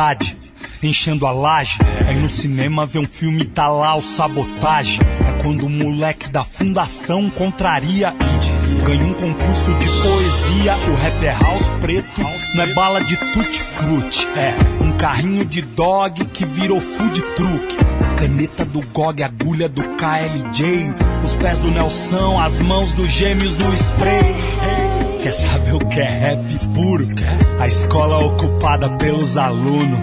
Comunidade, enchendo a laje. É no cinema ver um filme tá lá o sabotagem. É quando o moleque da fundação contraria e ganha um concurso de poesia. O rap é house preto, não é bala de tutti-frutti. É um carrinho de dog que virou food truck. Caneta do GOG, agulha do KLJ. Os pés do Nelson, as mãos dos gêmeos no spray. Quer saber o que é rap puro? A escola ocupada pelos alunos.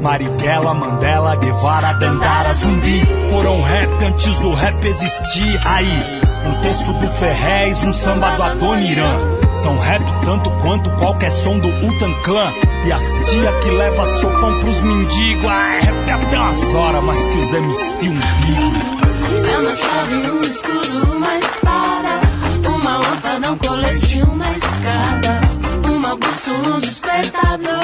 Marighella, Mandela, Guevara, Dandara, Zumbi. Foram rap antes do rap existir Aí, um texto do Ferrez, um samba do Adoniran. São rap tanto quanto qualquer som do Utan Clan. E as tia que leva sopão pros mendigos. Ah, é rap até umas horas, mas que os MC umbigo É uma chave, um escudo, uma espada. Uma lâmpada, um colete, um despertador.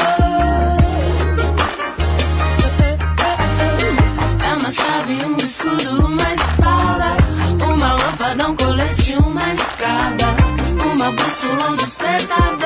É uma chave, um escudo, uma espada. Uma lâmpada, um colete, uma escada. Uma bússola, um despertador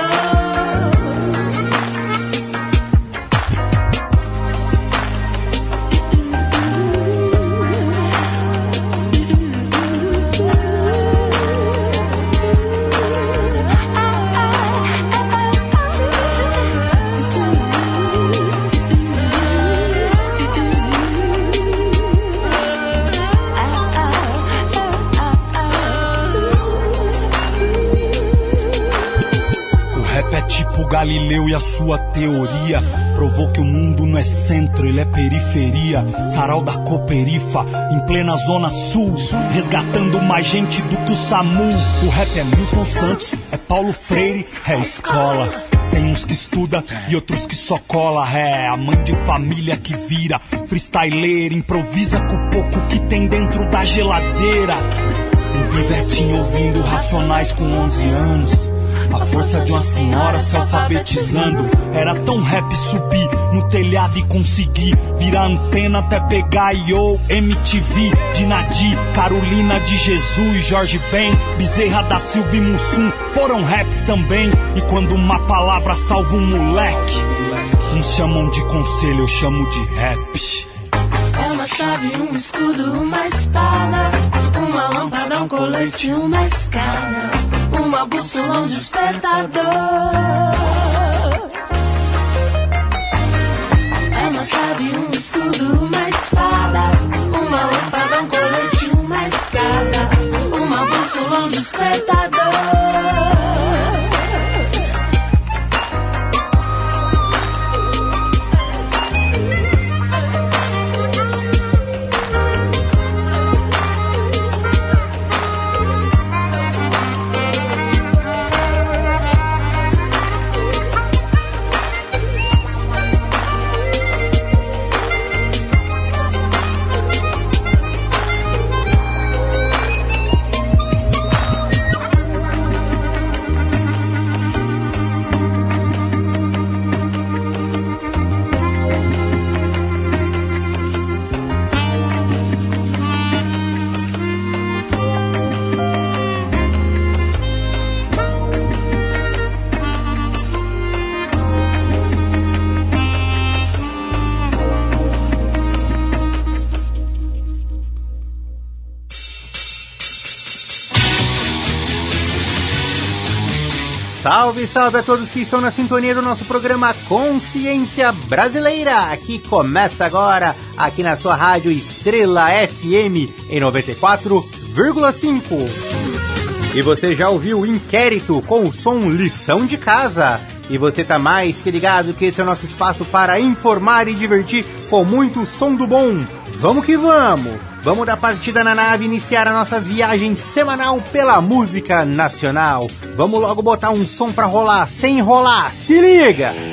Galileu e a sua teoria. Provou que o mundo não é centro, ele é periferia. Sarau da Coperifa, em plena zona sul. Resgatando mais gente do que o SAMU. O rap é Milton Santos, é Paulo Freire, é escola. Tem uns que estuda e outros que só cola. É a mãe de família que vira. Freestyler, improvisa com o pouco que tem dentro da geladeira. Um pivetinho ouvindo racionais com 11 anos. A força de uma senhora se alfabetizando. Era tão rap subir no telhado e conseguir virar antena até pegar yo MTV de Nadir, Carolina de Jesus, Jorge Ben, Bezerra da Silva e Mussum foram rap também. E quando uma palavra salva um moleque, uns chamam de conselho, eu chamo de rap. É uma chave, um escudo, uma espada Uma lâmpada, um colete, uma escada Uma bússola, um despertador. É uma chave, um escudo, uma Salve, salve a todos que estão na sintonia do nosso programa Consciência Brasileira, que começa agora aqui na sua rádio Estrela FM em 94,5. E você já ouviu o inquérito com o som Lição de Casa. E você tá mais que ligado que esse é o nosso espaço para informar e divertir com muito som do bom. Vamos que vamos! Vamos dar partida na nave e iniciar a nossa viagem semanal pela música nacional. Vamos logo botar um som pra rolar, sem enrolar, se liga!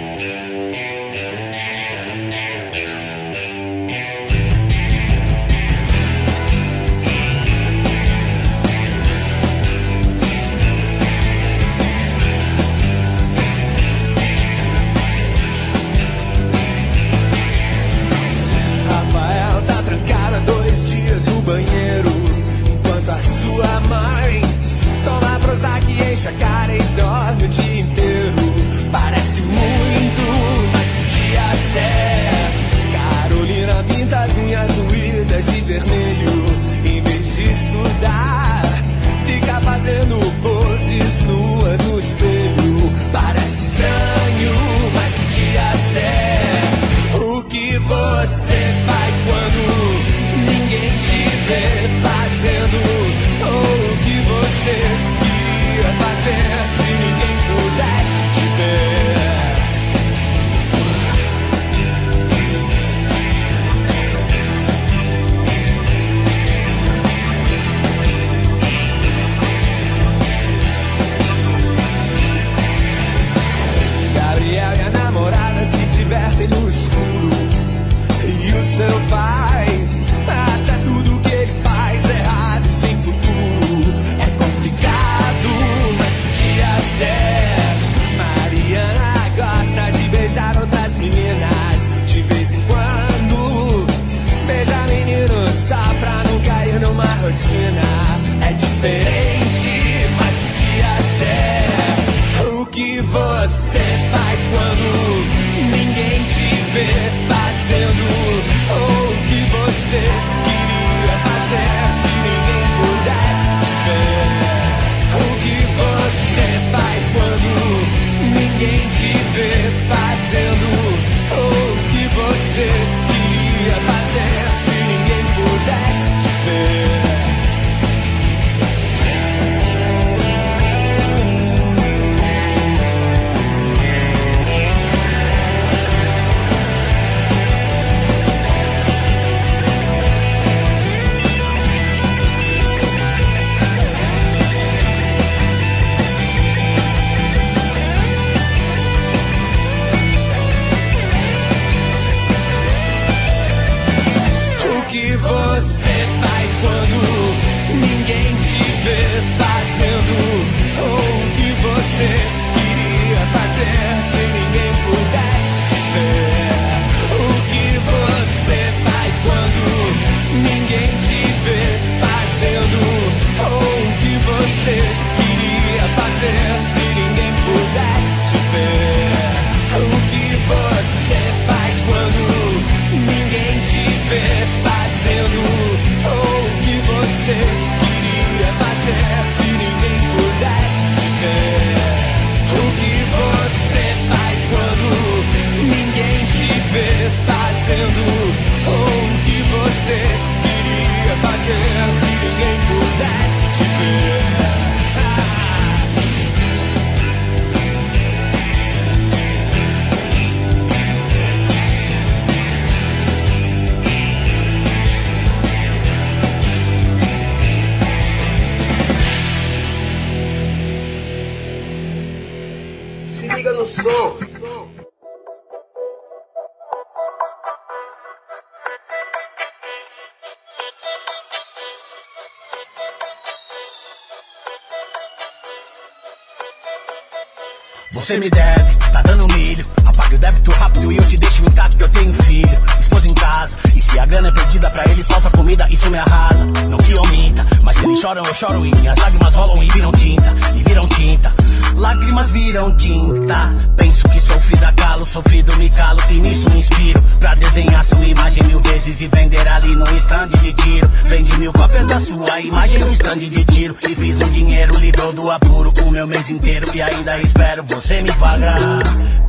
Você me deve, tá dando milho. Apague o débito rápido e eu te deixo intacto. Eu tenho filho, esposa em casa. E se a grana é perdida pra eles, falta comida, isso me arrasa. Não que eu minta, mas se eles choram, eu choro e minhas lágrimas rolam e viram tinta. E viram tinta. Lágrimas viram tinta. Penso que sofri da calo, sofrido me calo. E nisso me inspiro pra desenhar sua imagem mil vezes e vender ali no stand de tiro. Vende mil cópias da sua imagem no stand de tiro. E fiz um dinheiro, livrou do apuro o meu mês inteiro. E ainda espero você me pagar.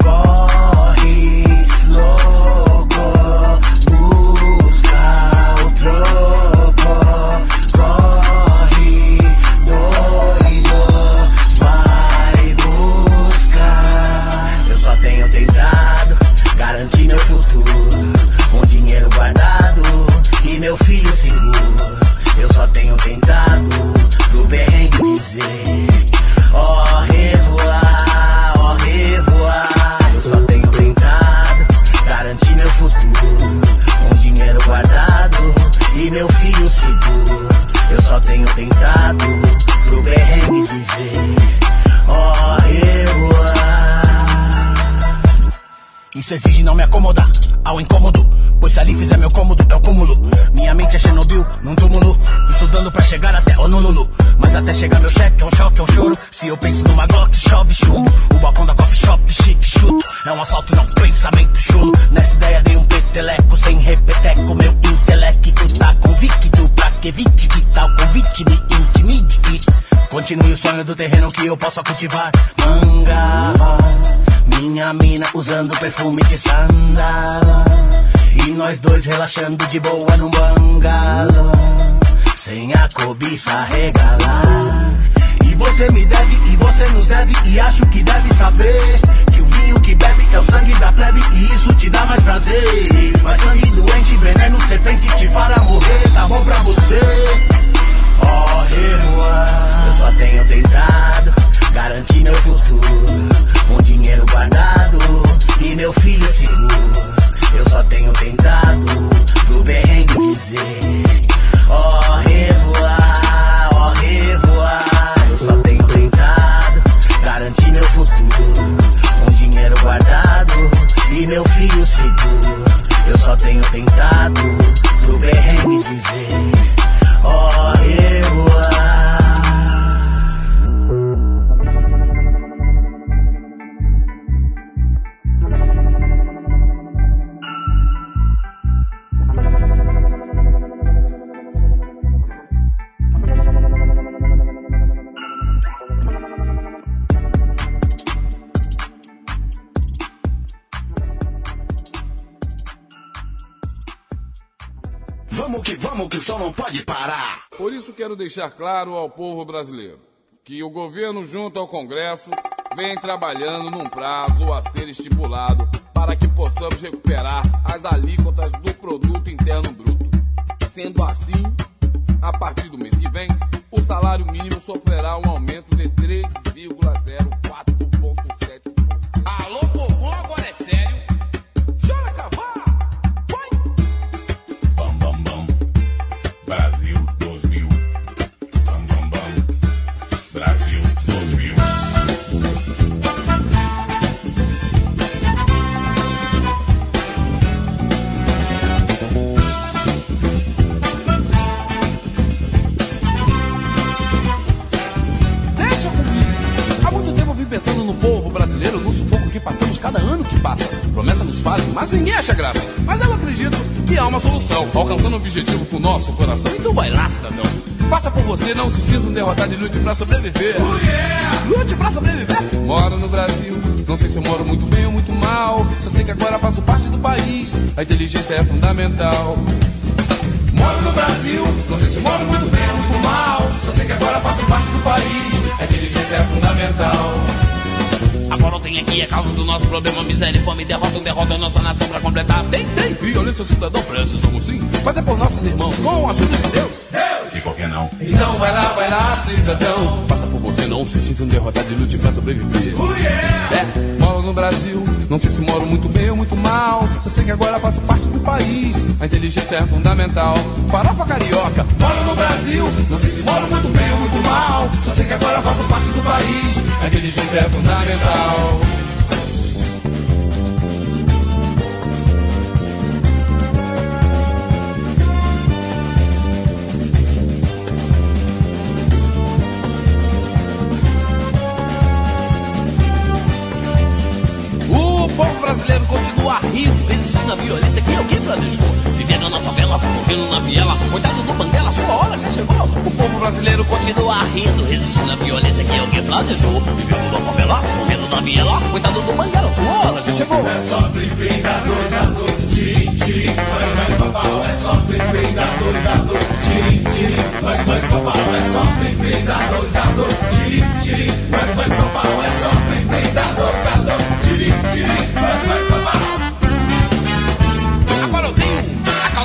Corre, louco, acomodar ao incômodo. Pois se ali fizer meu cômodo, é o cúmulo. Minha mente é Chernobyl, num túmulo. Estudando pra chegar até Honolulu. Mas até chegar meu cheque é um choque, é um choro. Se eu penso numa Glock, chove chumbo. O balcão da coffee shop, chique, chuto. É um assalto, não pensamento chulo. Nessa ideia dei um peteleco, sem repeteco. Meu intelecto tá convicto pra que evite que tal convite me intimide. Continue o sonho do terreno que eu possa cultivar. Mina usando perfume de sandala. E nós dois relaxando de boa num bungalow Sem a cobiça regalar. E você me deve e você nos deve E acho que deve saber Que o vinho que bebe é o sangue da plebe E isso te dá mais prazer. Mas sangue doente, veneno, serpente te fará morrer Tá bom pra você? Oh, revoar Eu só tenho tentado Garantir meu futuro. Um dinheiro guardado E meu filho seguro. Eu só tenho tentado pro perrengue deixar claro ao povo brasileiro que o governo, junto ao Congresso, vem trabalhando num prazo a ser estipulado para que possamos recuperar as alíquotas do produto interno bruto. Sendo assim, a partir do mês que vem, o salário mínimo sofrerá um aumento de 3,04,7%. Cada ano que passa. Promessa nos fazem, mas ninguém acha graça. Mas eu acredito que há uma solução, alcançando o objetivo com o nosso coração. Então vai lá, cidadão. Faça por você, não se sinta um derrotado e lute pra sobreviver. Oh, yeah! Lute pra sobreviver. Moro no Brasil, não sei se eu moro muito bem ou muito mal. Só sei que agora faço parte do país. A inteligência é fundamental. Moro no Brasil, não sei se moro muito bem ou muito mal. Só sei que agora faço parte do país. A inteligência é fundamental. Agora não tem aqui é causa do nosso problema, miséria e fome, derrota, derrota nossa nação pra completar. Tem, tem, violência cidadão, precisamos sim, mas é por nossos irmãos, com a ajuda de Deus. Deus! E por que não? Então vai lá, vai lá, cidadão. Passa por você, não se sinta um derrotado e lute pra sobreviver. Oh, yeah! É, Moro no Brasil, não sei se moro muito bem ou muito mal. Só sei que agora faço parte do país. A inteligência é fundamental. Farofa carioca, moro no Brasil, não sei se moro muito bem ou muito mal. Só sei que agora faço parte do país. A inteligência é fundamental. brasileiro continua rindo, resistindo à violência que alguém planejou. Vivendo na favela, morrendo na viela, coitado do Banguela, sua hora já chegou. Brasileiro continua rindo, resistindo à violência que alguém planejou. Vivendo na favela, morrendo na viela, coitado do Banguela, sua já chegou. É só plim da dois da dois, vai, vai, papau. É só plim da dois da dois, vai, vai, papau. É só plim da dois da dois, vai, vai, papau. É só dois da dois, papau.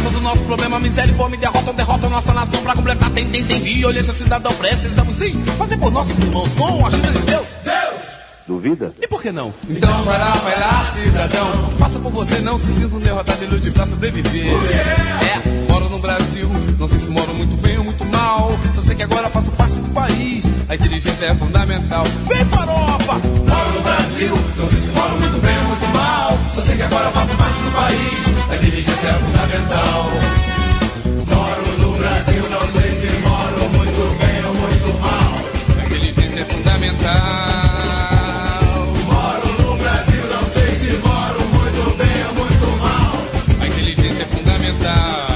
Causa do nosso problema, miséria e fome, derrota, derrota nossa nação pra completar. Tem, tem, tem violência, cidadão, precisamos sim fazer por nossos irmãos com a ajuda de Deus. Deus! Duvida? E por que não? Então vai lá, vai lá, cidadão. Faça por você, não se sinta um derrotado e lute pra sobreviver. É, moro no Brasil, não sei se moro muito bem ou muito mal. Só sei que agora faço parte do país. A inteligência é fundamental. Vem farofa! Moro no Brasil, não sei se moro muito bem ou muito mal. Sei que agora faço parte do país. A inteligência é fundamental. Moro no Brasil, não sei se moro muito bem ou muito mal. A inteligência é fundamental. Moro no Brasil, não sei se moro muito bem ou muito mal. A inteligência é fundamental.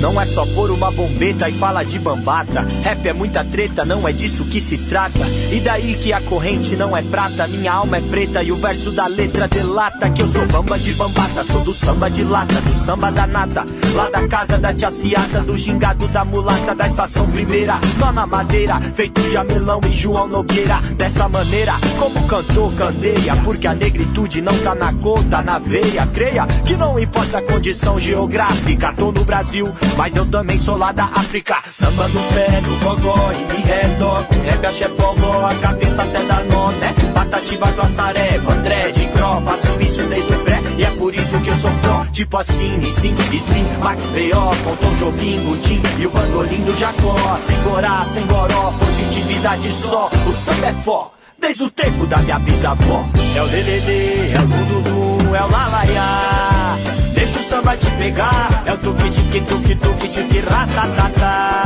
Não é só pôr uma bombeta e fala de bambata. Rap é muita treta, não é disso que se trata. E daí que a corrente não é prata, minha alma é preta e o verso da letra delata que eu sou bamba de bambata, sou do samba de lata, do samba da nata. Lá da casa da tia Ciata, do gingado da mulata, da estação primeira. Nó na madeira, feito Jamelão e João Nogueira. Dessa maneira, como cantor, candeia. Porque a negritude não tá na cor, tá na veia. Creia que não importa a condição geográfica. Tô no Brasil, mas eu também sou lá da África. Samba no pé, no gogó e me redó. Com rap, axé, forró, a cabeça até dá nó, né? Patativa do Assareva, André de Gró. Faço isso desde o pré e é por isso que eu sou pró. Tipo assim, sim, Slim, Max B.O. Com Tom Jobim, Gudim e o bandolim do Jacó. Sem corá, sem goró, positividade só. O samba é fó. Desde o tempo da minha bisavó É o lelele, é o lululu, é o lalaiá Deixa o samba te pegar. É o tuque tique tuque tuque tique ratatata.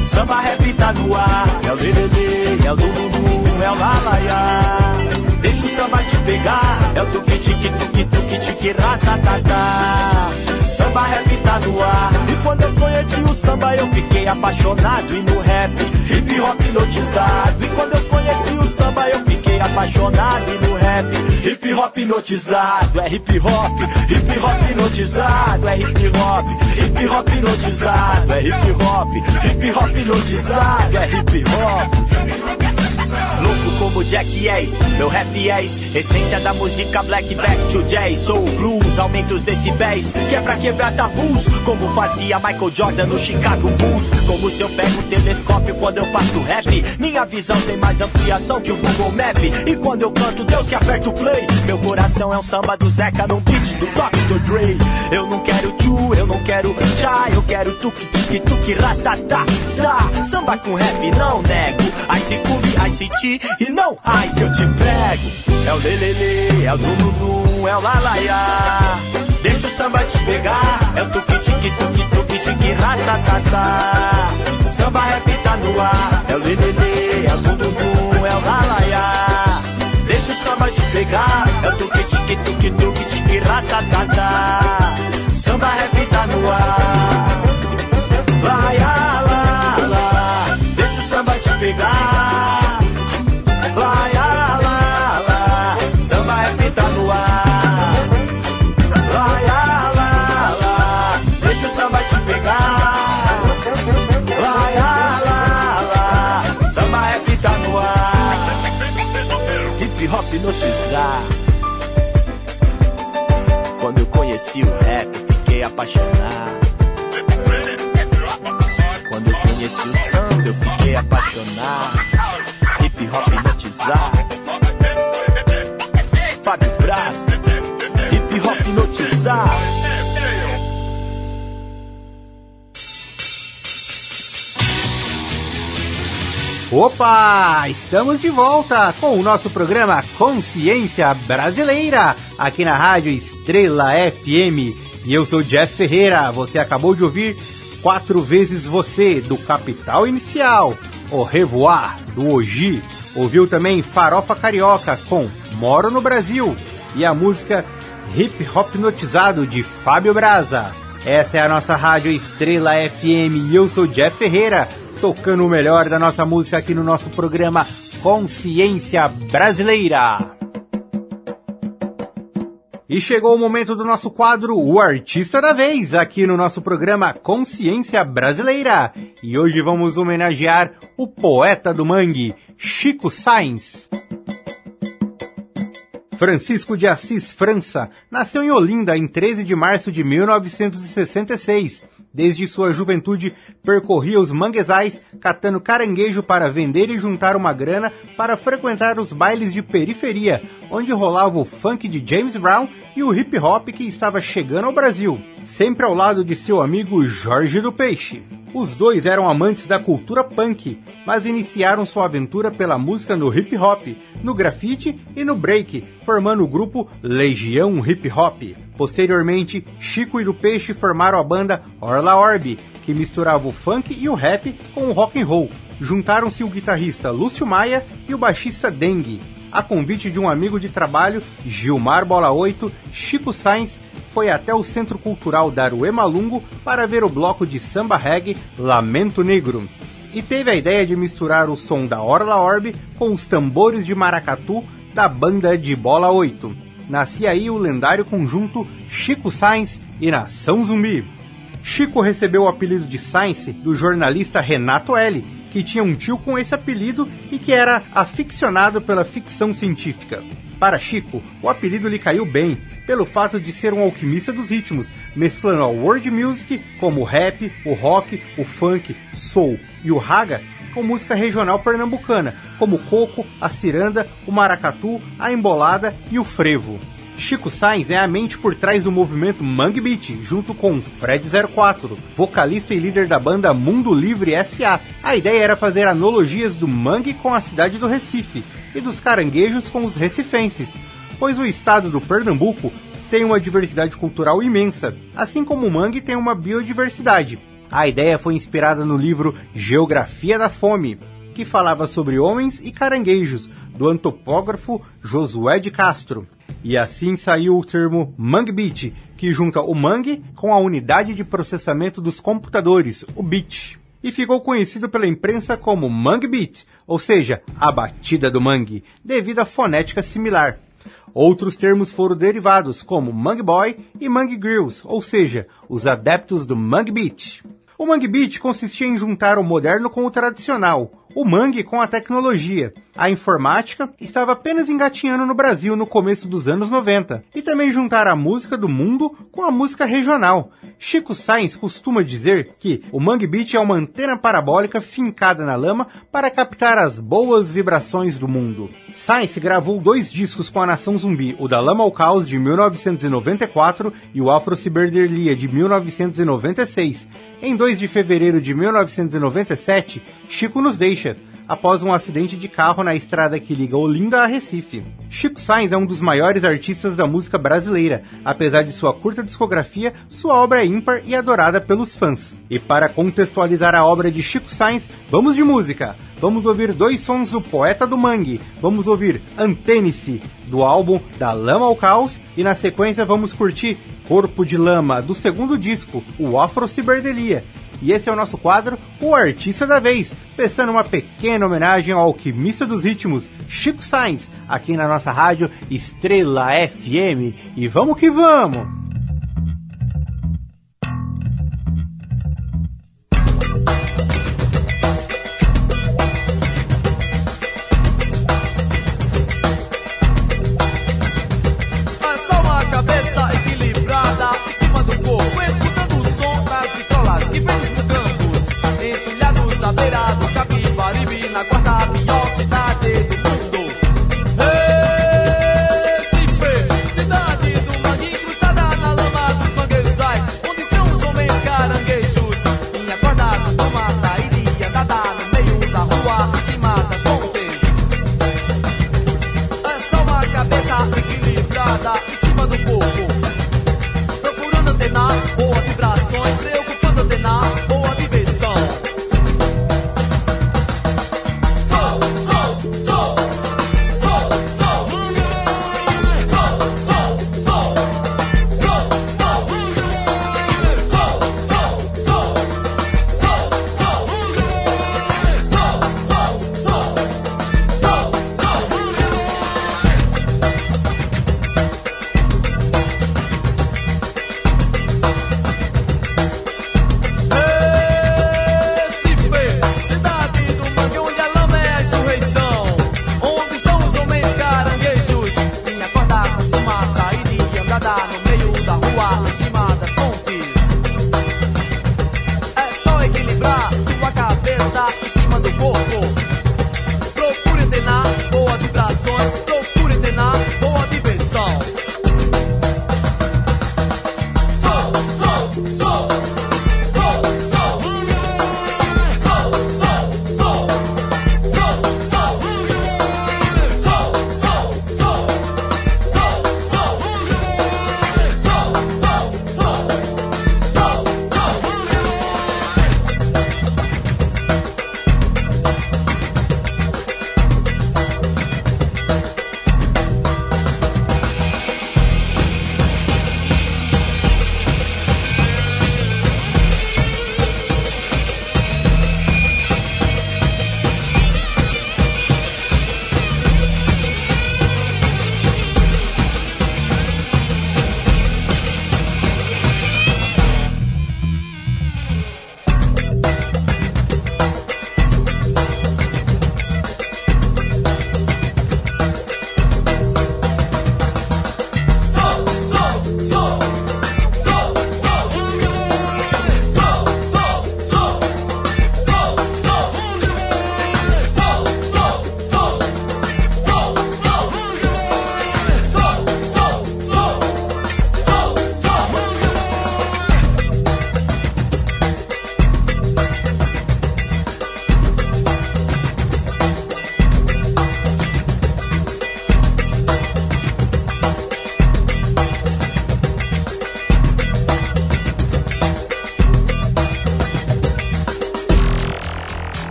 Samba rap tá no ar. É o lelele, é o lululu, é o lalaiá Deixa o samba te pegar. É o tuque tique tuque tuque tique ratatata. Samba rap tá no ar conheci o samba eu fiquei apaixonado E no rap, hip hop hipnotizado E quando eu conheci o samba eu fiquei apaixonado E no rap, hip hop hipnotizado É hip hop, hip hop hipnotizado É hip hop, hip hop hipnotizado É hip hop, hip hop hipnotizado É hip hop Louco como Jack Yes, meu rap yes Essência da música black back to jazz. Soul blues, aumenta os decibéis. Que é quebrar tabus Como fazia Michael Jordan no Chicago Bulls. Como se eu pego um telescópio quando eu faço rap. Minha visão tem mais ampliação que o Google Map. E quando eu canto, Deus que aperta o play. Meu coração é um samba do Zeca num beat do Dr. Dre. Eu não quero tchu, eu não quero chá Eu quero tuque, tuque, tuque, ratatá tá. Samba com rap, não nego. Ice Cube, Ice E não Ice eu te pego É o lelele, é o lululu, é o lalaiá Deixa o samba te pegar É o tuque, tique, tuque, tuque, tique, ratatá Samba rap tá no ar É o lelele, é o lululu, é o lalaiá Deixa o samba te pegar É o tuque, tique, tuque, tuque, tique, ratatá Samba rap tá no ar. Vai, lá, lá Deixa o samba te pegar hipnotizar. Quando eu conheci o rap, fiquei apaixonado. Quando eu conheci o samba, eu fiquei apaixonado. Hip hop hipnotizar. Fábio Braz, hip hop hipnotizar. Opa! Estamos de volta com o nosso programa Consciência Brasileira, aqui na Rádio Estrela FM. E eu sou Jeff Ferreira. Você acabou de ouvir Quatro Vezes Você, do Capital Inicial. O Revoar, do Oji. Ouviu também Farofa Carioca com Moro no Brasil. E a música Hip Hop Hipnotizado, de Fábio Braza. Essa é a nossa Rádio Estrela FM e eu sou Jeff Ferreira tocando o melhor da nossa música aqui no nosso programa Consciência Brasileira. E chegou o momento do nosso quadro O Artista da Vez, aqui no nosso programa Consciência Brasileira. E hoje vamos homenagear o poeta do mangue, Chico Sainz. Francisco de Assis França nasceu em Olinda em 13 de março de 1966 Desde sua juventude, percorria os manguezais, catando caranguejo para vender e juntar uma grana para frequentar os bailes de periferia, onde rolava o funk de James Brown e o hip hop que estava chegando ao Brasil, sempre ao lado de seu amigo Jorge do Peixe. Os dois eram amantes da cultura punk, mas iniciaram sua aventura pela música no hip hop, no grafite e no break, formando o grupo Legião Hip Hop. Posteriormente, Chico e do Peixe formaram a banda Orla Orb, que misturava o funk e o rap com o rock and roll. Juntaram-se o guitarrista Lúcio Maia e o baixista Dengue. A convite de um amigo de trabalho, Gilmar Bola 8, Chico Sainz foi até o Centro Cultural Daruema Lungo para ver o bloco de samba reggae Lamento Negro. E teve a ideia de misturar o som da Orla Orb com os tambores de maracatu da banda de Bola 8. Nascia aí o lendário conjunto Chico Sainz e Nação Zumbi. Chico recebeu o apelido de Sainz do jornalista Renato L., que tinha um tio com esse apelido e que era aficionado pela ficção científica. Para Chico, o apelido lhe caiu bem, pelo fato de ser um alquimista dos ritmos, mesclando a world music, como o rap, o rock, o funk, soul e o raga, com música regional pernambucana, como o coco, a ciranda, o maracatu, a embolada e o frevo. Chico Sainz é a mente por trás do movimento Mangue Beat, junto com Fred 04, vocalista e líder da banda Mundo Livre SA. A ideia era fazer analogias do mangue com a cidade do Recife e dos caranguejos com os recifenses, pois o estado do Pernambuco tem uma diversidade cultural imensa, assim como o mangue tem uma biodiversidade. A ideia foi inspirada no livro Geografia da Fome, que falava sobre homens e caranguejos, do antropógrafo Josué de Castro. E assim saiu o termo Mangue Beat, que junta o mangue com a unidade de processamento dos computadores, o bit. E ficou conhecido pela imprensa como Mangue Beat, ou seja, a batida do mangue, devido à fonética similar. Outros termos foram derivados, como Mangue Boy e Mangue Grills, ou seja, os adeptos do Mangue Beat. O Mangue Beat consistia em juntar o moderno com o tradicional, o mangue com a tecnologia. A informática estava apenas engatinhando no Brasil no começo dos anos 90 e também juntar a música do mundo com a música regional. Chico Sainz costuma dizer que o Mangue Beat é uma antena parabólica fincada na lama para captar as boas vibrações do mundo. Sainz gravou dois discos com a Nação Zumbi, o da Lama ao Caos de 1994 e o Afro Ciberdelia de 1996. Em 2 de fevereiro de 1997, Chico nos deixa, após um acidente de carro na estrada que liga Olinda a Recife. Chico Sainz é um dos maiores artistas da música brasileira. Apesar de sua curta discografia, sua obra é ímpar e adorada pelos fãs. E para contextualizar a obra de Chico Sainz, vamos de música. Vamos ouvir dois sons do Poeta do Mangue. Vamos ouvir Antênice, do álbum Da Lama ao Caos, e na sequência vamos curtir Corpo de Lama, do segundo disco, o Afro Ciberdelia. E esse é o nosso quadro, o Artista da Vez, prestando uma pequena homenagem ao alquimista dos ritmos, Chico Sainz, aqui na nossa rádio Estrela FM. E vamos que vamos!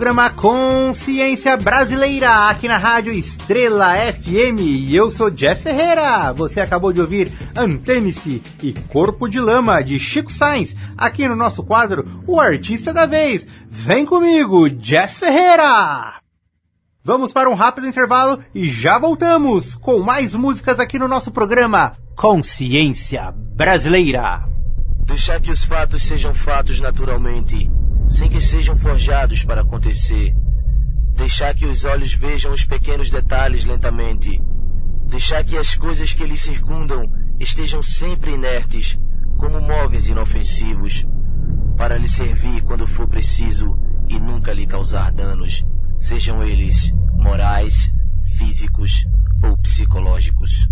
Programa Consciência Brasileira, aqui na Rádio Estrela FM. E eu sou Jeff Ferreira. Você acabou de ouvir Antênice e Corpo de Lama, de Chico Sainz, aqui no nosso quadro O Artista da Vez. Vem comigo, Jeff Ferreira! Vamos para um rápido intervalo e já voltamos com mais músicas aqui no nosso programa Consciência Brasileira. Deixar que os fatos sejam fatos naturalmente sem que sejam forjados para acontecer. Deixar que os olhos vejam os pequenos detalhes lentamente. Deixar que as coisas que lhe circundam estejam sempre inertes, como móveis inofensivos, para lhe servir quando for preciso e nunca lhe causar danos, sejam eles morais, físicos ou psicológicos.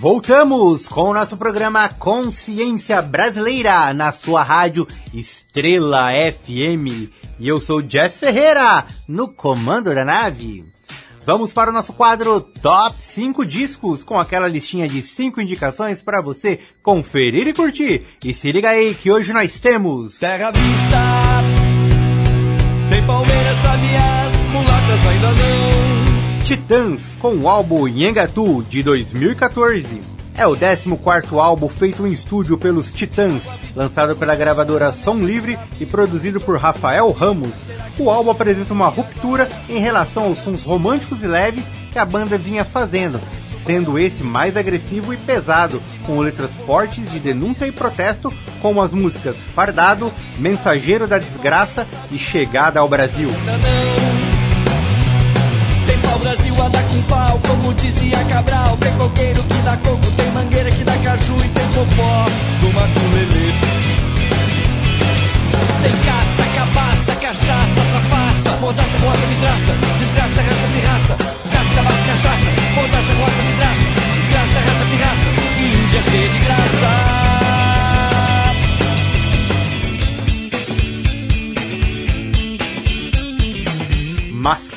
Voltamos com o nosso programa Consciência Brasileira na sua rádio Estrela FM. E eu sou Jeff Ferreira, no comando da nave. Vamos para o nosso quadro Top 5 Discos, com aquela listinha de 5 indicações para você conferir e curtir. E se liga aí que hoje nós temos. Terra Vista, tem Palmeiras, mulatas ainda não. Titãs com o álbum Yengatu de 2014. É o 14 álbum feito em estúdio pelos Titãs, lançado pela gravadora Som Livre e produzido por Rafael Ramos. O álbum apresenta uma ruptura em relação aos sons românticos e leves que a banda vinha fazendo, sendo esse mais agressivo e pesado, com letras fortes de denúncia e protesto, como as músicas Fardado, Mensageiro da Desgraça e Chegada ao Brasil. Brasil a dar com pau, como dizia Cabral. Tem coqueiro que dá coco, tem mangueira que dá caju. e tem popó do maculelê. Tem caça, cabaça, cachaça, trapaça, mordaça, roça, vidraça, desgraça, raça, pirraça, caça, cabaça, cachaça, mordaça, roça, vidraça, desgraça, raça, pirraça, índia cheia de graça.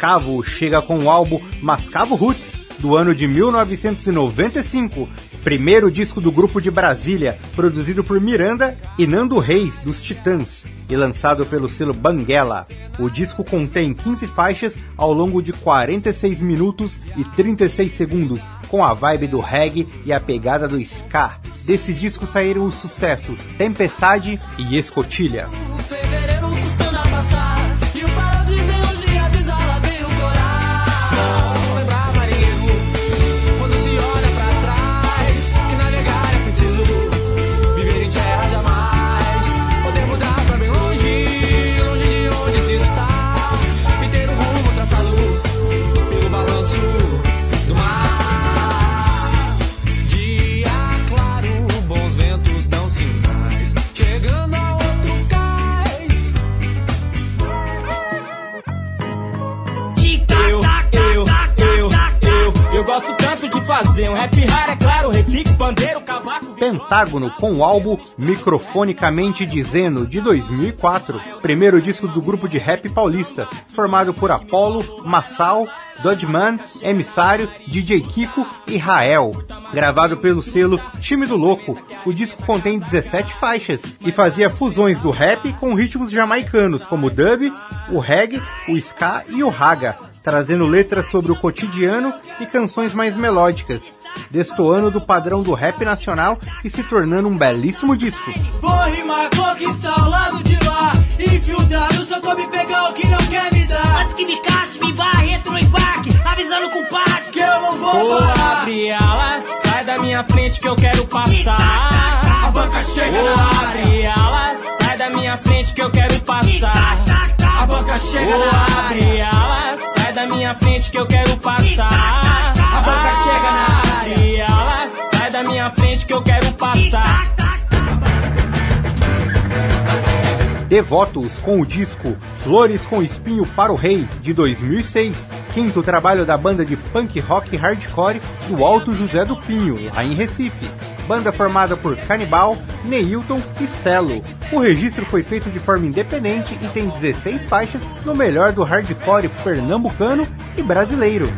Mascavo chega com o álbum Mascavo Roots, do ano de 1995, primeiro disco do grupo de Brasília, produzido por Miranda e Nando Reis, dos Titãs, e lançado pelo selo Banguela. O disco contém 15 faixas ao longo de 46 minutos e 36 segundos, com a vibe do reggae e a pegada do ska. Desse disco saíram os sucessos Tempestade e Escotilha. Fazer um rap raro, é claro, repique, pandeiro, cavaco. Pentágono com o álbum Microfonicamente Dizendo, de 2004, primeiro disco do grupo de rap paulista, formado por Apollo, Massal, Dodman, Emissário, DJ Kiko e Rael. Gravado pelo selo Time do Louco, o disco contém 17 faixas e fazia fusões do rap com ritmos jamaicanos como o dub, o reggae, o ska e o raga, trazendo letras sobre o cotidiano e canções mais melódicas, destoando do padrão do rap nacional e se tornando um belíssimo disco. Vou rimar, conquistar o lado de lá Infiltrado, só come pegar o que não quer me dar Antes que me cache, me barre, entro no embarque Avisando com o compadre que eu não vou Ô, parar Gabriela, sai da minha frente que eu quero passar. A banca chega área Gabriela, sai da minha frente que eu quero passar. A banca chega Ô, na área Gabriela, sai da minha frente que eu quero passar. A banca chega na área Gabriela, sai da minha frente que eu quero passar. Devotos com o disco Flores com Espinho para o Rei, de 2006, quinto trabalho da banda de punk rock hardcore do Alto José do Pinho, lá em Recife. Banda formada por Canibal, Neilton e Celo. O registro foi feito de forma independente e tem 16 faixas no melhor do hardcore pernambucano e brasileiro.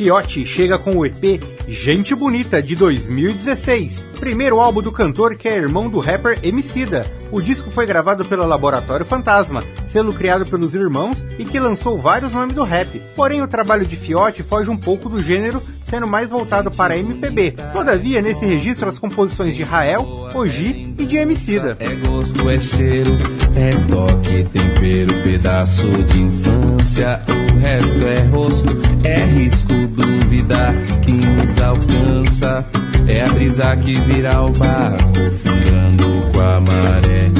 Fiote chega com o EP Gente Bonita de 2016, primeiro álbum do cantor que é irmão do rapper Emicida. O disco foi gravado pelo Laboratório Fantasma, selo criado pelos irmãos e que lançou vários nomes do rap. Porém, o trabalho de Fiote foge um pouco do gênero, sendo mais voltado para MPB. Todavia, nesse registro as composições de Rael, Oji e de Emicida. É gosto, é cheiro, é toque, tempero, pedaço de infância. Resto é rosto, é risco, dúvida que nos alcança. É a brisa que vira o barco, fungando com a maré.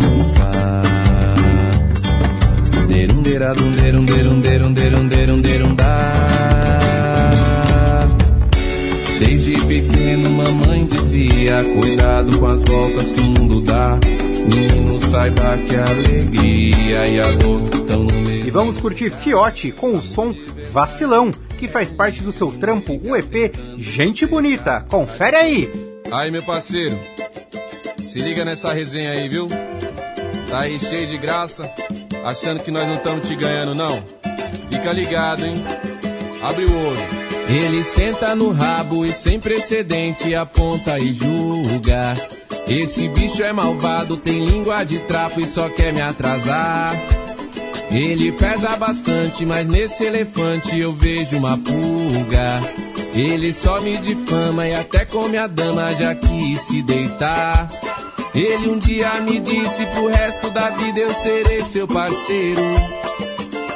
mansa. Desde pequeno mamãe dizia Cuidado com as voltas que o mundo dá Menino saiba que a alegria e a dor meio E vamos curtir Fiote com o som Vacilão, que faz parte do seu trampo, o EP Gente Bonita. Confere aí! Aí meu parceiro Se liga nessa resenha aí, viu? Tá aí cheio de graça Achando que nós não estamos te ganhando não Fica ligado, hein? Abre o olho ele senta no rabo e sem precedente aponta e julga. Esse bicho é malvado, tem língua de trapo e só quer me atrasar. Ele pesa bastante, mas nesse elefante eu vejo uma pulga. Ele só me difama e até come a dama já quis se deitar. Ele um dia me disse pro resto da vida eu serei seu parceiro.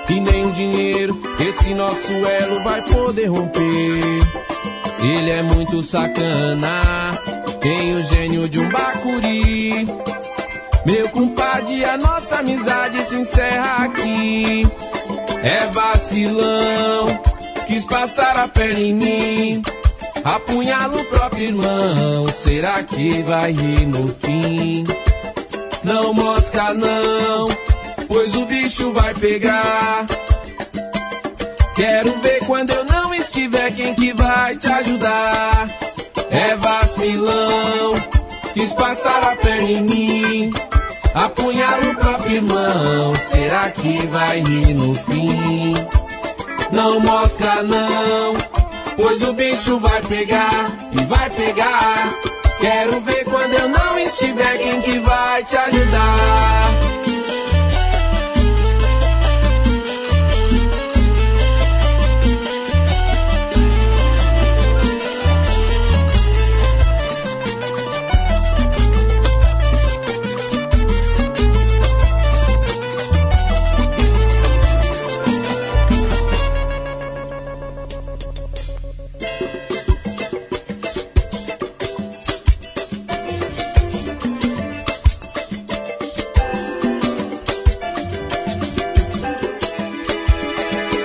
E nem o dinheiro, esse nosso elo vai poder romper. Ele é muito sacana, tem o gênio de um bacuri. Meu compadre, a nossa amizade se encerra aqui. É vacilão, quis passar a pele em mim. Apunhala o próprio irmão, será que vai rir no fim? Não mosca não, pois o bicho vai pegar. Quero ver quando eu não estiver quem que vai te ajudar. É vacilão, quis passar a perna em mim. Apunhala o próprio irmão, será que vai rir no fim? Não mosca não, pois o bicho vai pegar e vai pegar. Quero ver quando eu não estiver quem que vai te ajudar.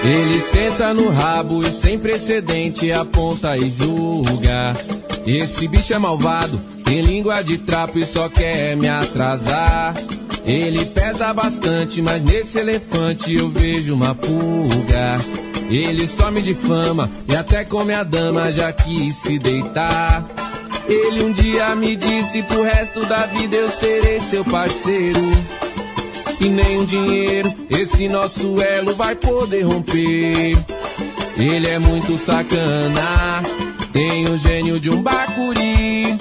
Ele senta no rabo e sem precedente aponta e julga. Esse bicho é malvado, tem língua de trapo e só quer me atrasar. Ele pesa bastante, mas nesse elefante eu vejo uma pulga. Ele só me difama e até come a dama já quis se deitar. Ele um dia me disse pro resto da vida eu serei seu parceiro e nem o dinheiro, esse nosso elo vai poder romper. Ele é muito sacana, tem o gênio de um bacuri.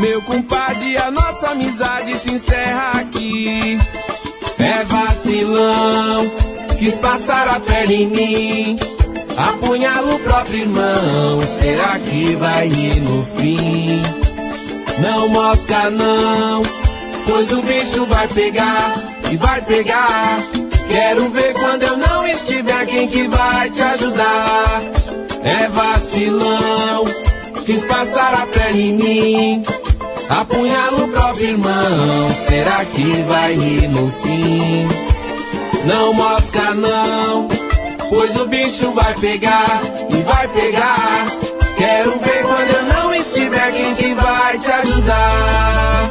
Meu compadre, a nossa amizade se encerra aqui. É vacilão, quis passar a pele em mim. Apunhala o próprio irmão, será que vai rir no fim? Não mosca não, pois o bicho vai pegar e vai pegar. Quero ver quando eu não estiver quem que vai te ajudar. É vacilão, quis passar a pele em mim. Apunhala o próprio irmão, será que vai rir no fim? Não mosca não, pois o bicho vai pegar e vai pegar. Quero ver quando eu não estiver quem que vai te ajudar.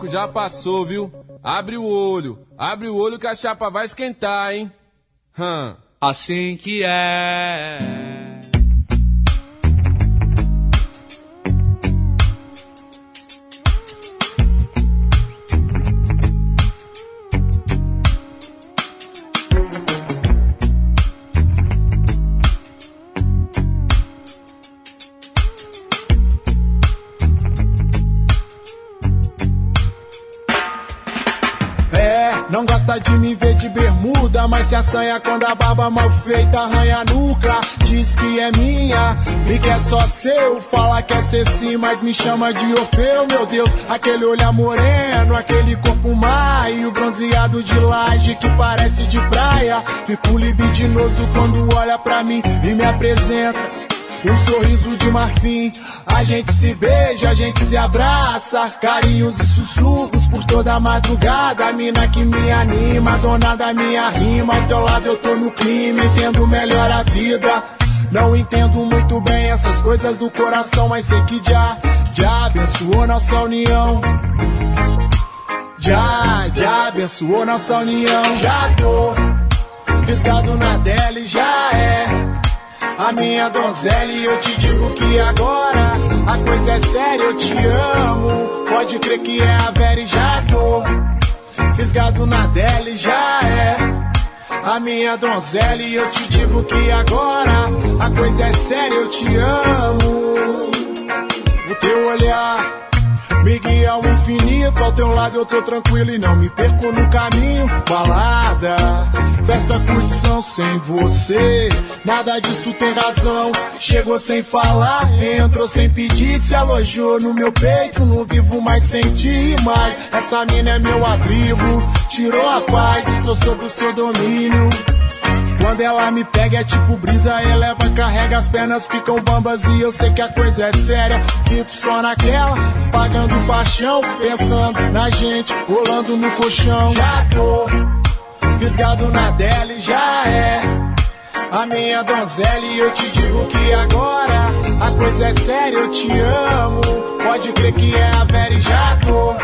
Bloco já passou, viu? Abre o olho, abre o olho que a chapa vai esquentar, hein? Hum. Assim que é. É, de me ver de bermuda, mas se assanha quando a barba mal feita arranha a nuca. Diz que é minha e que é só seu. Fala que é ser sim, mas me chama de Orfeu, meu Deus. Aquele olhar moreno, aquele corpo maio, bronzeado de laje que parece de praia. Fico libidinoso quando olha pra mim e me apresenta. Um sorriso de marfim, a gente se beija, a gente se abraça, carinhos e sussurros por toda a madrugada. A mina que me anima, dona da minha rima. Ao teu lado eu tô no clima, entendo melhor a vida. Não entendo muito bem essas coisas do coração, mas sei que já, já abençoou nossa união. Já, já abençoou nossa união. Já tô fisgado na dela e já é. A minha donzela e eu te digo que agora a coisa é séria, eu te amo. Pode crer que é a Vera e já tô fisgado na dela e já é a minha donzela e eu te digo que agora a coisa é séria, eu te amo. O teu olhar me guia ao infinito, ao teu lado eu tô tranquilo e não me perco no caminho. Balada, festa, curtição sem você. Nada disso tem razão. Chegou sem falar, entrou sem pedir, se alojou no meu peito. Não vivo mais sem ti, mas essa mina é meu abrigo. Tirou a paz, estou sob o seu domínio. Quando ela me pega é tipo brisa, eleva, carrega as pernas, ficam bambas e eu sei que a coisa é séria. Fico só naquela, pagando paixão, pensando na gente, rolando no colchão. Já tô fisgado na dela e já é a minha donzela e eu te digo que agora a coisa é séria, eu te amo. Pode crer que é a Vera e já tô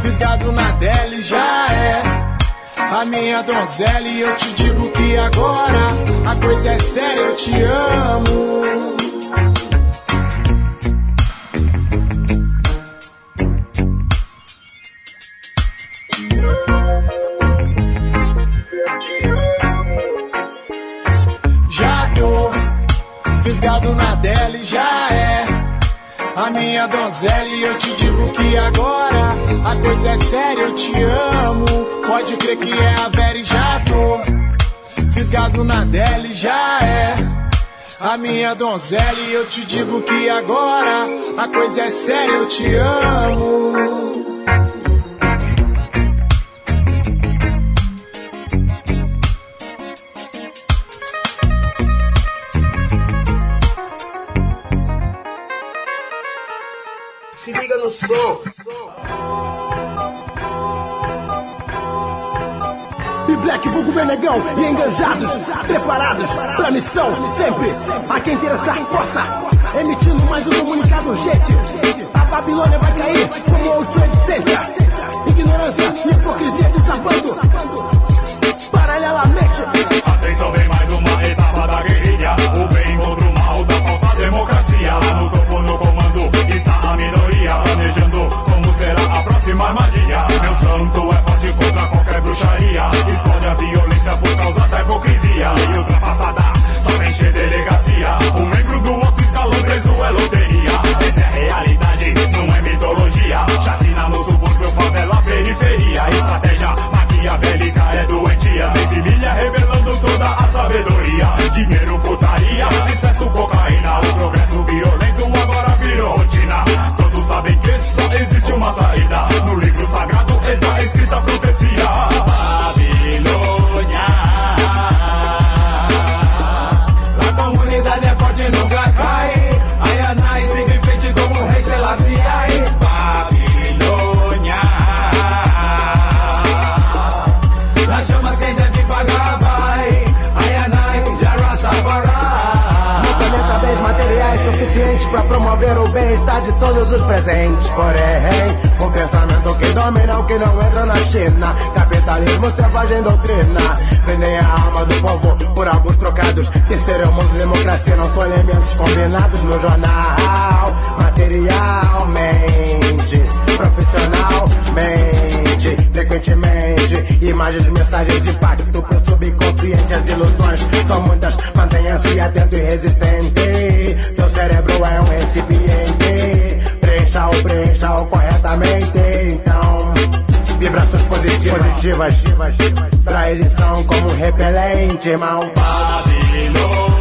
fisgado na dela e já é a minha donzela e eu te digo que agora a coisa é séria, eu te amo. Já tô fisgado na dela e já é a minha donzela e eu te digo que agora a coisa é séria, eu te amo. Pode crer que é a Vera e já tô fisgado na dela e já é a minha donzela e eu te digo que agora a coisa é séria, eu te amo. Som. E Black Vulgo Benegão e enganjados, preparados pra missão, sempre a quem interessar possa. Emitindo mais um comunicado urgente. A Babilônia vai cair como o Trade Center. Ignorância e hipocrisia desabando. Paralelamente. Atenção, vem será a próxima armadilha. Meu santo promover o bem-estar de todos os presentes. Porém, o pensamento que domina o que não entra na China. Capitalismo selvagem doutrina. Vendem a alma do povo por alguns trocados. Terceiro mundo, democracia não são elementos combinados no jornal. Materialmente, profissionalmente, frequentemente. Imagens, mensagens de impacto pro subconsciente. As ilusões são muitas, mantenha-se atento e resistente. Seu cérebro é um recipiente. Preencha-o, preencha-o corretamente. Então, vibrações positivas, positivas pra edição como um repelente, irmão. Babilônia.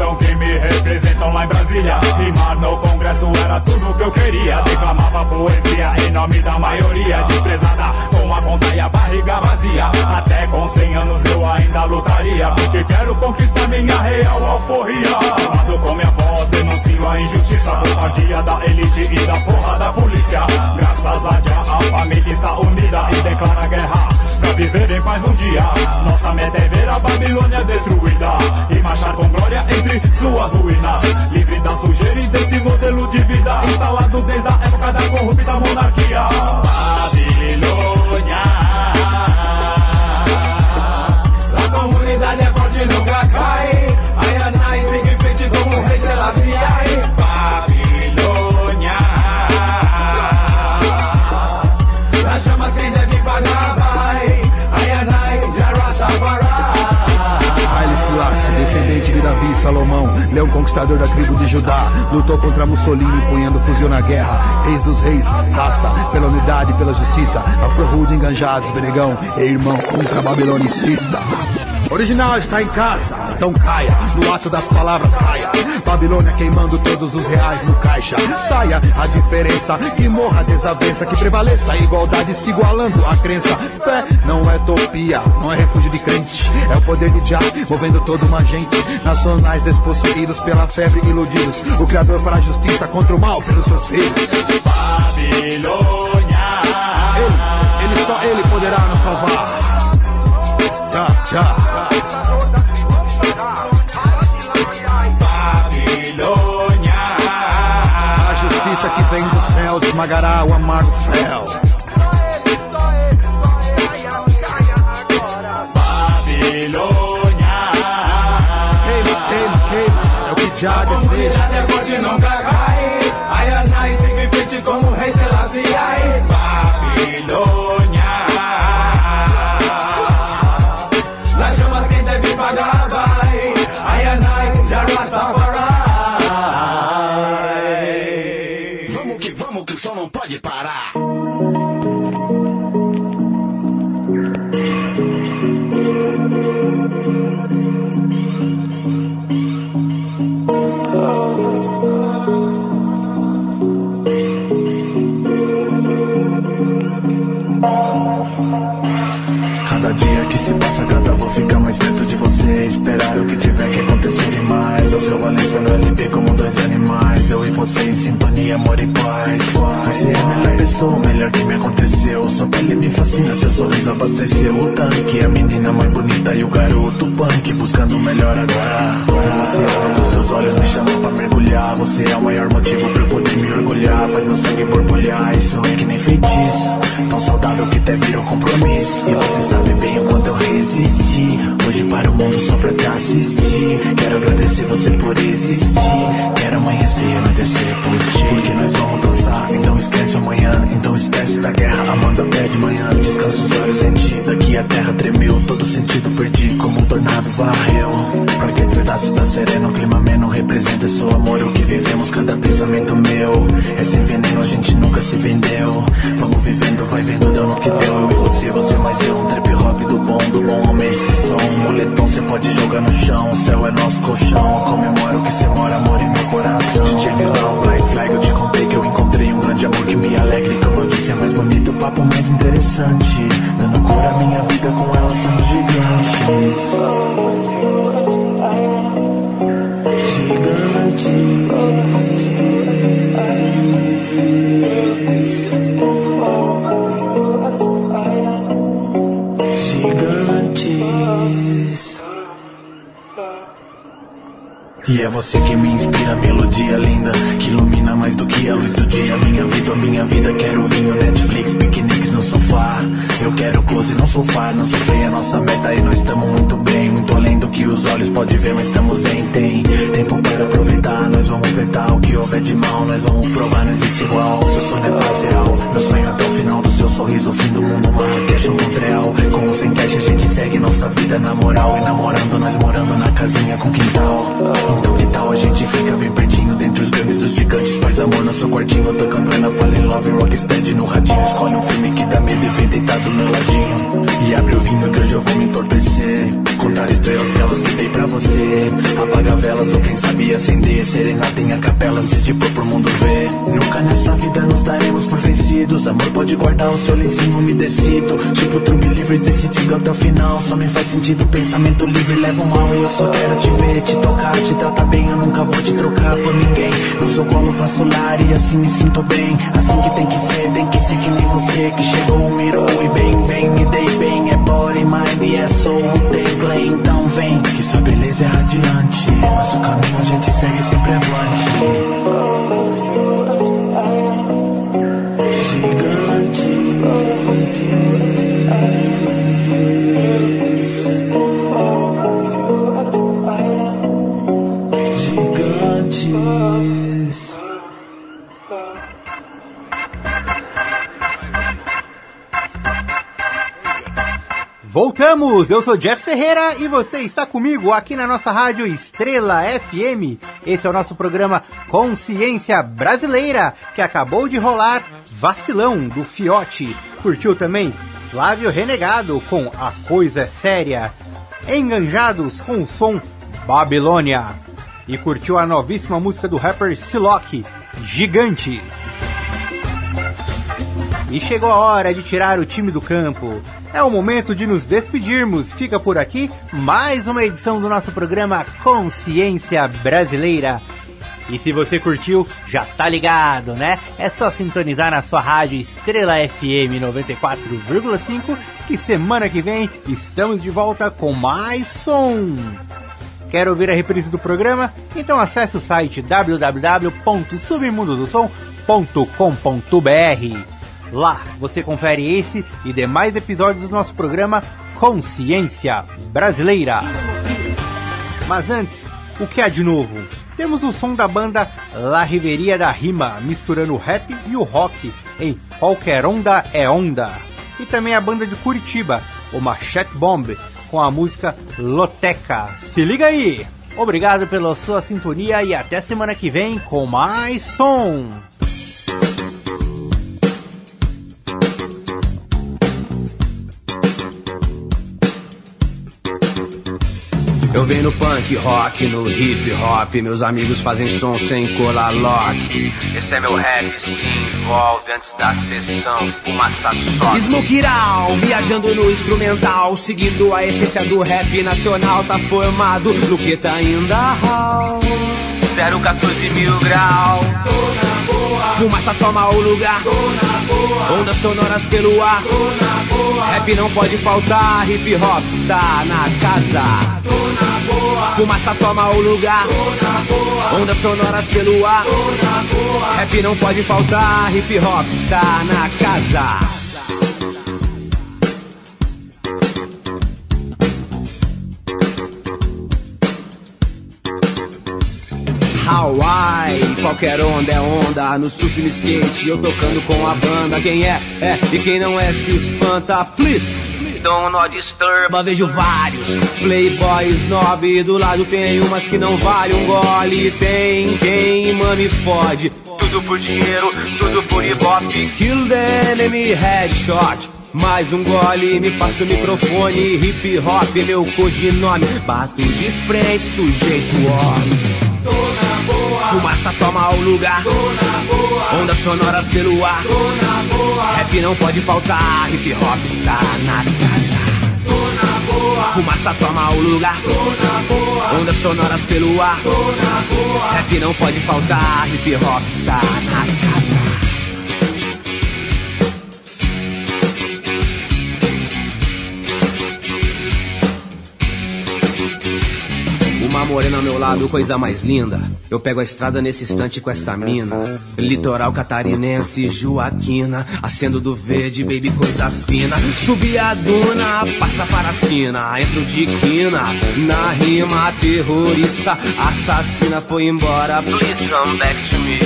São que me representam lá em Brasília. Rimar no Congresso era tudo que eu queria. Declamava poesia em nome da maioria. Desprezada a conta e a barriga vazia. Até com 100 anos eu ainda lutaria. Porque quero conquistar minha real alforria. Armado com minha voz, denuncio a injustiça. Covardia da elite e da porra da polícia. Graças a Jah, a família está unida e declara guerra Pra viver em paz um dia Nossa meta é ver a Babilônia destruída E marchar com glória entre suas ruínas Livre da sujeira e desse modelo de vida Instalado desde a época da corrupta monarquia lutou contra Mussolini, empunhando fuzil na guerra. Reis dos reis, rasta, pela unidade pela justiça, afro-rude enganjados, benegão e irmão contra babilonicista. Original está em casa, então caia, no ato das palavras caia. Babilônia queimando todos os reais no caixa. Saia a diferença, que morra a desavença, que prevaleça a igualdade se igualando a crença. Fé não é utopia, não é refúgio de crente, é o poder de Jah movendo toda uma gente. Nacionais despossuídos pela febre iludidos, o Criador para a justiça contra o mal pelos seus filhos. Babilônia Ele, ele só ele poderá nos salvar. Jah, Jah. Céu esmagará o amargo fel. Se passa, cada vou ficar mais perto de você. Esperar o que tiver que acontecer seu Valença no LB como dois animais. Eu e você em sintonia, amor e paz. Você é a melhor pessoa, o melhor que me aconteceu. Sua pele me fascina, seu sorriso abasteceu o tanque. A menina mais bonita e o garoto punk. Buscando o melhor agora. O oceano dos seus olhos me chama pra mergulhar. Você é o maior motivo pra eu poder me orgulhar. Faz meu sangue borbulhar. Isso é que nem feitiço. Tão saudável que até virou compromisso. E você sabe bem o quanto eu resisti. Hoje para o mundo só pra te assistir. Quero agradecer você por existir. Quero amanhecer e anoitecer por ti. Porque nós vamos dançar, então esquece amanhã. Então esquece da guerra, amando até de manhã. Descansa os olhos em ti. Daqui a terra tremeu, todo sentido perdi. Como um tornado varreu. Pra que pedaço tá sereno, um clima ameno representa seu amor. O que vivemos, cada pensamento meu. É sem veneno, a gente nunca se vendeu. Vamos vivendo, vai vendo, deu no que deu. Eu e você, você mais eu. Um trip hop do bom, do bom momento esse som. Moletom cê pode jogar no chão. O céu é nosso colchão. Comemoro que cê mora, amor em meu coração. De James Brown, Black Flag, eu te contei que eu encontrei um grande amor que me alegre. Como eu disse, é mais bonito, o papo mais interessante. Dando cor à minha vida, com ela somos. Gigantes. Você que me inspira, melodia linda Que ilumina mais do que a luz do dia. Minha vida, minha vida, quero vinho Netflix, piqueniques no sofá Eu quero close no sofá Não sofrer a nossa meta e nós estamos muito bem. Muito além do que os olhos podem ver Nós estamos em, tem. Tempo para aproveitar Nós vamos vetar o que houver de mal. Nós vamos provar, não existe igual. Seu sonho é real Meu sonho até o final do seu sorriso O fim do mundo, Marrakech ou Montreal Com ou sem cash a gente segue nossa vida na moral. E namorando, nós morando na casinha com quintal. Então que tal a gente fica bem pertinho Dentre os grandes, os gigantes amor no seu quartinho Tocando Ana, Fallen Love, Rocksteady no radinho Escolhe um filme que dá medo e vem deitar do meu ladinho E abre o vinho que hoje eu vou me entorpecer. Contar estrelas que que dei pra você. Apaga velas ou quem sabe acender. Serenata em a capela antes de pôr pro mundo ver. Nunca nessa vida nos daremos por vencidos. Amor pode guardar o seu lencinho umedecido. Tipo Trump livres decidido até o final. Só me faz sentido pensamento livre leva o mal. E eu só quero te ver, te tocar, te tratar bem. Eu nunca vou te trocar por ninguém. No seu colo faço e assim me sinto bem. Assim que tem que ser, tem que ser que nem você. Que chegou, mirou e bem, bem, me dei bem. É body, mind e é soul, tem play. Então vem, que sua beleza é radiante. Nosso caminho a gente segue sempre Gigantes. Voltamos! Eu sou Jeff Ferreira e você está comigo aqui na nossa rádio Estrela FM. Esse é o nosso programa Consciência Brasileira, que acabou de rolar Vacilão do Fiote. Curtiu também Flávio Renegado com A Coisa é Séria. Enganjados com o som Babilônia. E curtiu a novíssima música do rapper Silock, Gigantes. E chegou a hora de tirar o time do campo. É o momento de nos despedirmos. Fica por aqui mais uma edição do nosso programa Consciência Brasileira. E se você curtiu, já tá ligado, né? É só sintonizar na sua rádio Estrela FM 94,5 que semana que vem estamos de volta com mais som. Quer ouvir a reprise do programa? Então acesse o site www.submundodosom.com.br. Lá você confere esse e demais episódios do nosso programa Consciência Brasileira. Mas antes, o que há de novo? Temos o som da banda La Riveria da Rima, misturando o rap e o rock em Qualquer Onda é Onda. E também a banda de Curitiba, o Machete Bomb, com a música Loteca. Se liga aí! Obrigado pela sua sintonia e até semana que vem com mais som! Eu venho no punk rock, no hip hop, meus amigos fazem som sem colar lock. Esse é meu rap, se envolve antes da sessão, fumaça só. Smoke viajando no instrumental, seguindo a essência do rap nacional, tá formado no que tá ainda house. 014 mil. Fumaça toma o lugar. Ondas sonoras pelo ar. Rap não pode faltar, hip hop está na casa. Fumaça toma o lugar. Ondas sonoras pelo ar. Rap não pode faltar, hip hop está na casa. Hawaii, qualquer onda é onda, no surf no skate, eu tocando com a banda. Quem é, é, e quem não é se espanta, please. Don't not disturba, vejo vários. Playboys snob Do lado tem umas que não vale um gole. Tem quem mano e fode. Tudo por dinheiro, tudo por ibope. Kill the enemy, headshot. Mais um gole, me passa o microfone. Hip hop, meu codinome. Bato de frente, sujeito homem Fumaça toma o lugar. Ondas sonoras pelo ar. Rap não pode faltar. Hip hop está na casa. Fumaça toma o lugar. Ondas sonoras pelo ar. Rap não pode faltar. Hip hop está na casa. Morena ao meu lado, coisa mais linda. Eu pego a estrada nesse instante com essa mina. Litoral catarinense, Joaquina. Acendo do verde, baby, coisa fina. Subi a duna, passa parafina. Entro de quina, na rima terrorista. Assassina foi embora. Please come back to me.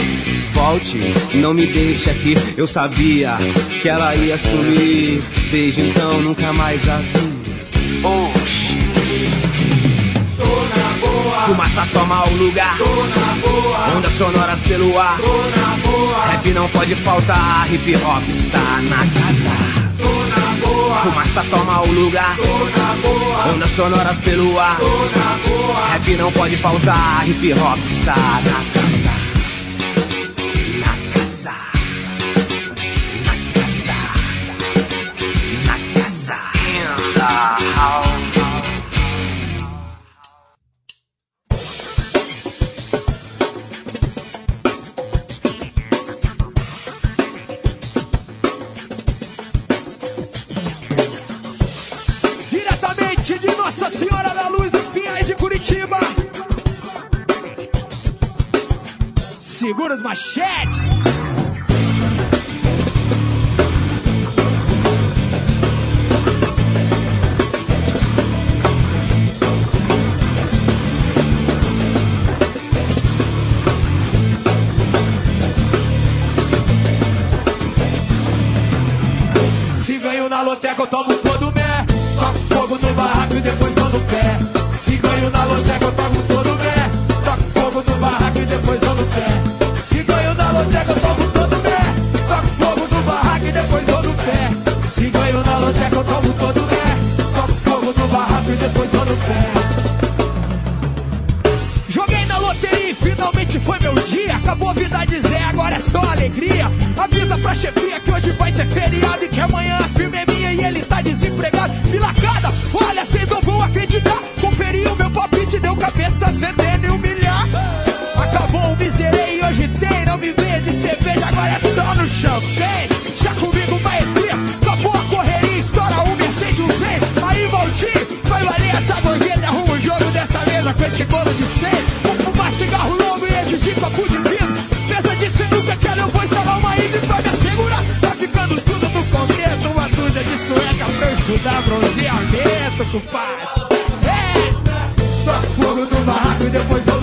Volte, não me deixe aqui. Eu sabia que ela ia sumir. Desde então nunca mais a vi. Oh, Fumaça toma o lugar. Ondas sonoras pelo ar. Rap não pode faltar. Hip hop está na casa. Fumaça toma o lugar. Ondas sonoras pelo ar. Rap não pode faltar. Hip hop está na casa. Machete. Se ganho na loteca, eu tomo todo o mé. Toco fogo no barraco e depois mando no pé. Se ganho na loteca. Essa Zé agora é só alegria. Avisa pra chefia que hoje vai ser feriado e que amanhã a firma é minha e ele tá desempregado. Milacada, olha, cês não vão acreditar. Conferiu o meu palpite, deu cabeça cedendo e humilhar. Acabou o miserei e hoje tem. Não me vê de cerveja, agora é só no champanhe. Já comigo, maestria, acabou a correria, estoura um Mercedes, um zé. Aí, Valdir, vai valer essa gorjeta, arruma o jogo dessa mesa com esse bolo de nosso pai. É! Fogo do barraco e depois